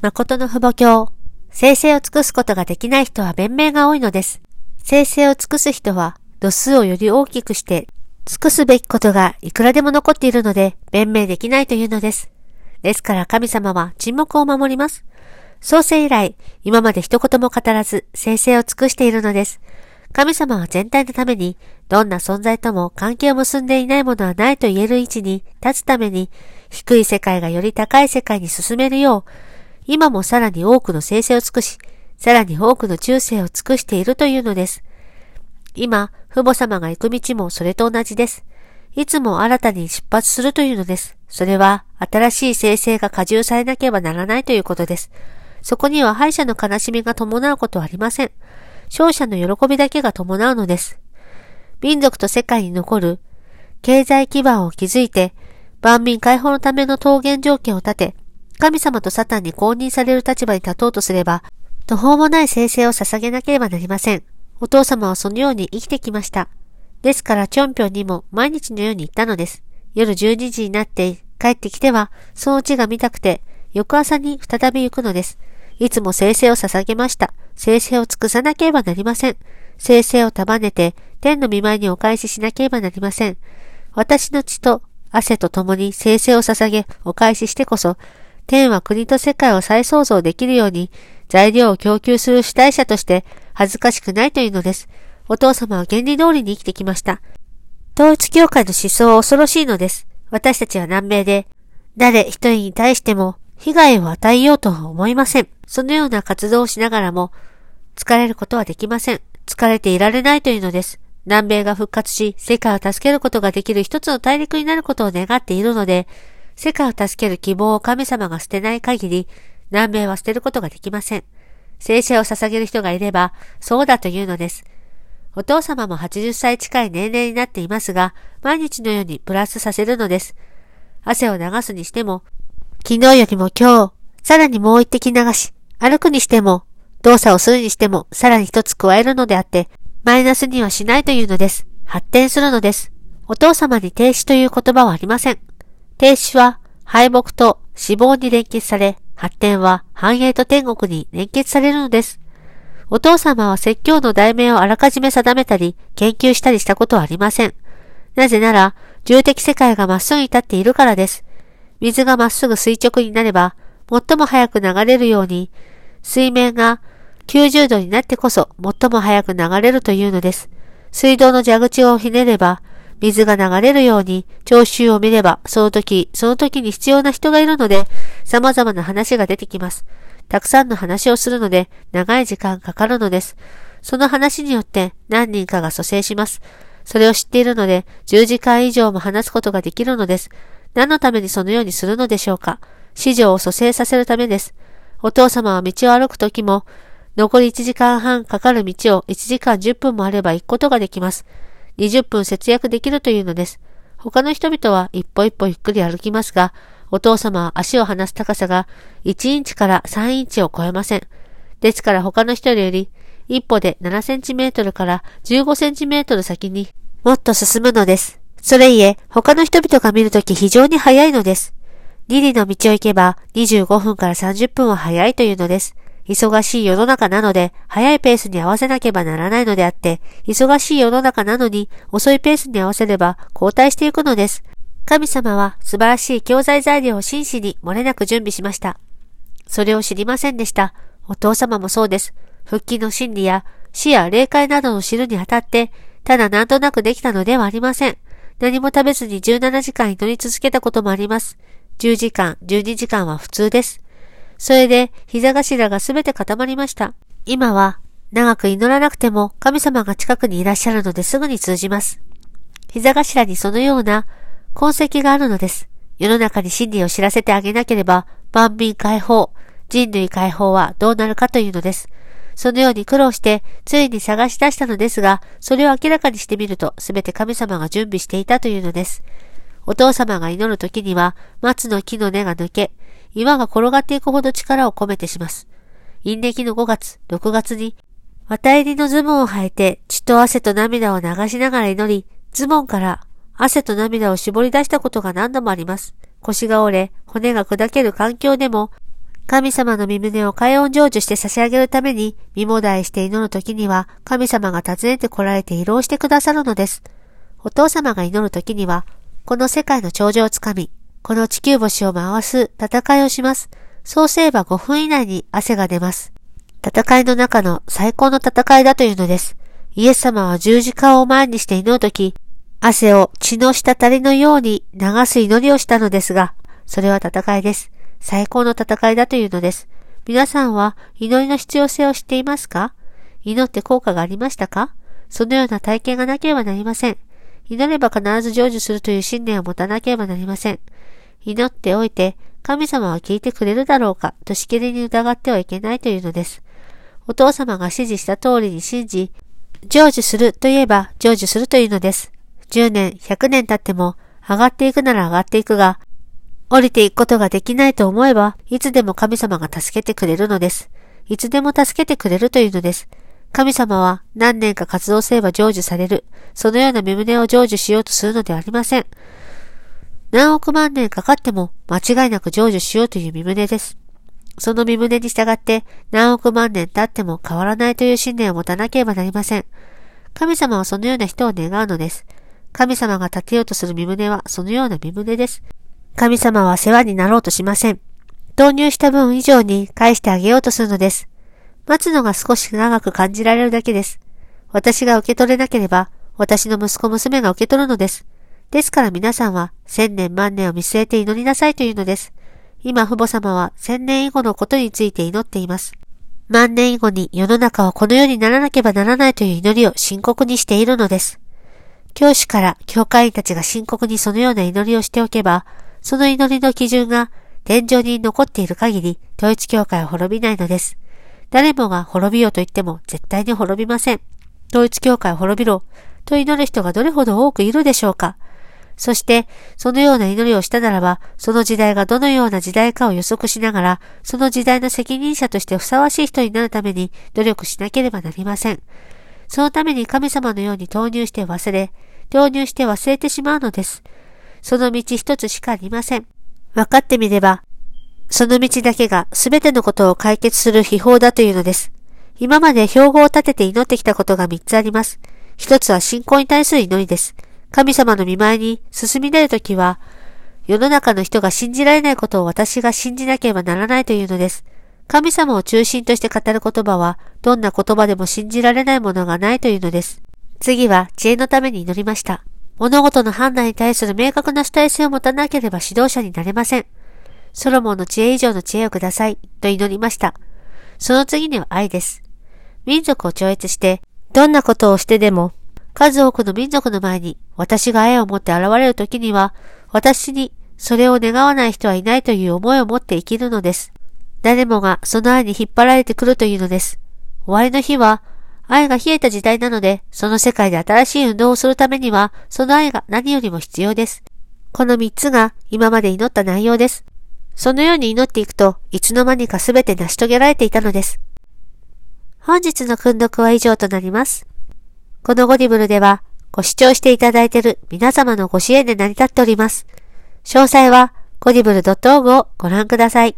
誠の父母教。生成を尽くすことができない人は弁明が多いのです。生成を尽くす人は度数をより大きくして尽くすべきことがいくらでも残っているので弁明できないというのです。ですから神様は沈黙を守ります。創世以来、今まで一言も語らず生成を尽くしているのです。神様は全体のために、どんな存在とも関係を結んでいないものはないと言える位置に立つために、低い世界がより高い世界に進めるよう、今もさらに多くの生成を尽くし、さらに多くの中世を尽くしているというのです。今、父母様が行く道もそれと同じです。いつも新たに出発するというのです。それは、新しい生成が加重されなければならないということです。そこには敗者の悲しみが伴うことはありません。勝者の喜びだけが伴うのです。民族と世界に残る経済基盤を築いて、万民解放のための桃源条件を立て、神様とサタンに公認される立場に立とうとすれば、途方もない生成を捧げなければなりません。お父様はそのように生きてきました。ですから、チョンピョンにも毎日のように行ったのです。夜12時になって帰ってきては、そのうちが見たくて、翌朝に再び行くのです。いつも生成を捧げました。生成を尽くさなければなりません。生成を束ねて、天の見舞いにお返ししなければなりません。私の血と汗と共に生成を捧げ、お返ししてこそ、天は国と世界を再創造できるように、材料を供給する主体者として恥ずかしくないというのです。お父様は原理通りに生きてきました。統一教会の思想は恐ろしいのです。私たちは南米で、誰一人に対しても被害を与えようとは思いません。そのような活動をしながらも、疲れることはできません。疲れていられないというのです。南米が復活し、世界を助けることができる一つの大陸になることを願っているので、世界を助ける希望を神様が捨てない限り、南米は捨てることができません。聖書を捧げる人がいれば、そうだというのです。お父様も80歳近い年齢になっていますが、毎日のようにプラスさせるのです。汗を流すにしても、昨日よりも今日、さらにもう一滴流し、歩くにしても、動作をするにしても、さらに一つ加えるのであって、マイナスにはしないというのです。発展するのです。お父様に停止という言葉はありません。停止は敗北と死亡に連結され、発展は繁栄と天国に連結されるのです。お父様は説教の題名をあらかじめ定めたり、研究したりしたことはありません。なぜなら、重的世界がまっすぐに立っているからです。水がまっすぐ垂直になれば、最も早く流れるように、水面が90度になってこそ最も早く流れるというのです。水道の蛇口をひねれば、水が流れるように、聴衆を見れば、その時、その時に必要な人がいるので、様々な話が出てきます。たくさんの話をするので、長い時間かかるのです。その話によって何人かが蘇生します。それを知っているので、10時間以上も話すことができるのです。何のためにそのようにするのでしょうか。市場を蘇生させるためです。お父様は道を歩くときも、残り1時間半かかる道を1時間10分もあれば行くことができます。20分節約できるというのです。他の人々は一歩一歩ゆっくり歩きますが、お父様は足を離す高さが1インチから3インチを超えません。ですから他の人より一歩で7センチメートルから15センチメートル先にもっと進むのです。それいえ、他の人々が見るとき非常に早いのです。リリの道を行けば25分から30分は早いというのです。忙しい世の中なので、早いペースに合わせなければならないのであって、忙しい世の中なのに、遅いペースに合わせれば交代していくのです。神様は素晴らしい教材材料を真摯に漏れなく準備しました。それを知りませんでした。お父様もそうです。復帰の真理や死や霊界などを知るにあたって、ただなんとなくできたのではありません。何も食べずに17時間祈り続けたこともあります。10時間、12時間は普通です。それで膝頭がすべて固まりました。今は長く祈らなくても神様が近くにいらっしゃるのですぐに通じます。膝頭にそのような痕跡があるのです。世の中に真理を知らせてあげなければ万民解放、人類解放はどうなるかというのです。そのように苦労して、ついに探し出したのですが、それを明らかにしてみると、すべて神様が準備していたというのです。お父様が祈るときには、松の木の根が抜け、岩が転がっていくほど力を込めてします。陰暦の5月、6月に、綿入りのズボンを履いて血と汗と涙を流しながら祈り、ズボンから汗と涙を絞り出したことが何度もあります。腰が折れ、骨が砕ける環境でも、神様の身胸を海音成就して差し上げるために、身もだえして祈るときには、神様が訪ねて来られて慰労してくださるのです。お父様が祈るときには、この世界の頂上をつかみ、この地球星を回す戦いをします。そうすれば5分以内に汗が出ます。戦いの中の最高の戦いだというのです。イエス様は十字架を前にして祈るとき、汗を血の滴りのように流す祈りをしたのですが、それは戦いです。最高の戦いだというのです。皆さんは祈りの必要性を知っていますか？祈って効果がありましたか？そのような体験がなければなりません。祈れば必ず成就するという信念を持たなければなりません。祈っておいて、神様は聞いてくれるだろうかとしきりに疑ってはいけないというのです。お父様が指示した通りに信じ、成就するといえば成就するというのです。10年、100年経っても、上がっていくなら上がっていくが、降りていくことができないと思えば、いつでも神様が助けてくれるのです。いつでも助けてくれるというのです。神様は何年か活動すれば成就される。そのような身胸を成就しようとするのではありません。何億万年かかっても間違いなく成就しようという身胸です。その身胸に従って何億万年経っても変わらないという信念を持たなければなりません。神様はそのような人を願うのです。神様が立てようとする身胸はそのような身胸です。神様は世話になろうとしません。導入した分以上に返してあげようとするのです。待つのが少し長く感じられるだけです。私が受け取れなければ、私の息子娘が受け取るのです。ですから皆さんは千年万年を見据えて祈りなさいというのです。今父母様は千年以後のことについて祈っています。万年以後に世の中はこの世にならなければならないという祈りを深刻にしているのです。教師から教会員たちが深刻にそのような祈りをしておけば、その祈りの基準が天井に残っている限り、統一教会は滅びないのです。誰もが滅びようと言っても絶対に滅びません。統一教会を滅びろと祈る人がどれほど多くいるでしょうか。そして、そのような祈りをしたならば、その時代がどのような時代かを予測しながら、その時代の責任者としてふさわしい人になるために努力しなければなりません。そのために神様のように投入して忘れ、投入して忘れてしまうのです。その道一つしかありません。分かってみれば、その道だけが全てのことを解決する秘宝だというのです。今まで標語を立てて祈ってきたことが三つあります。一つは信仰に対する祈りです。神様の見舞いに進み出るときは、世の中の人が信じられないことを私が信じなければならないというのです。神様を中心として語る言葉は、どんな言葉でも信じられないものがないというのです。次は知恵のために祈りました。物事の判断に対する明確な主体性を持たなければ指導者になれません。ソロモンの知恵以上の知恵をください、と祈りました。その次には愛です。民族を超越して、どんなことをしてでも、数多くの民族の前に私が愛を持って現れる時には、私にそれを願わない人はいないという思いを持って生きるのです。誰もがその愛に引っ張られてくるというのです。終わりの日は、愛が冷えた時代なので、その世界で新しい運動をするためには、その愛が何よりも必要です。この三つが今まで祈った内容です。そのように祈っていくと、いつの間にかすべて成し遂げられていたのです。本日の訓読は以上となります。このゴディブルでは、ご視聴していただいている皆様のご支援で成り立っております。詳細は、ゴディブル .org をご覧ください。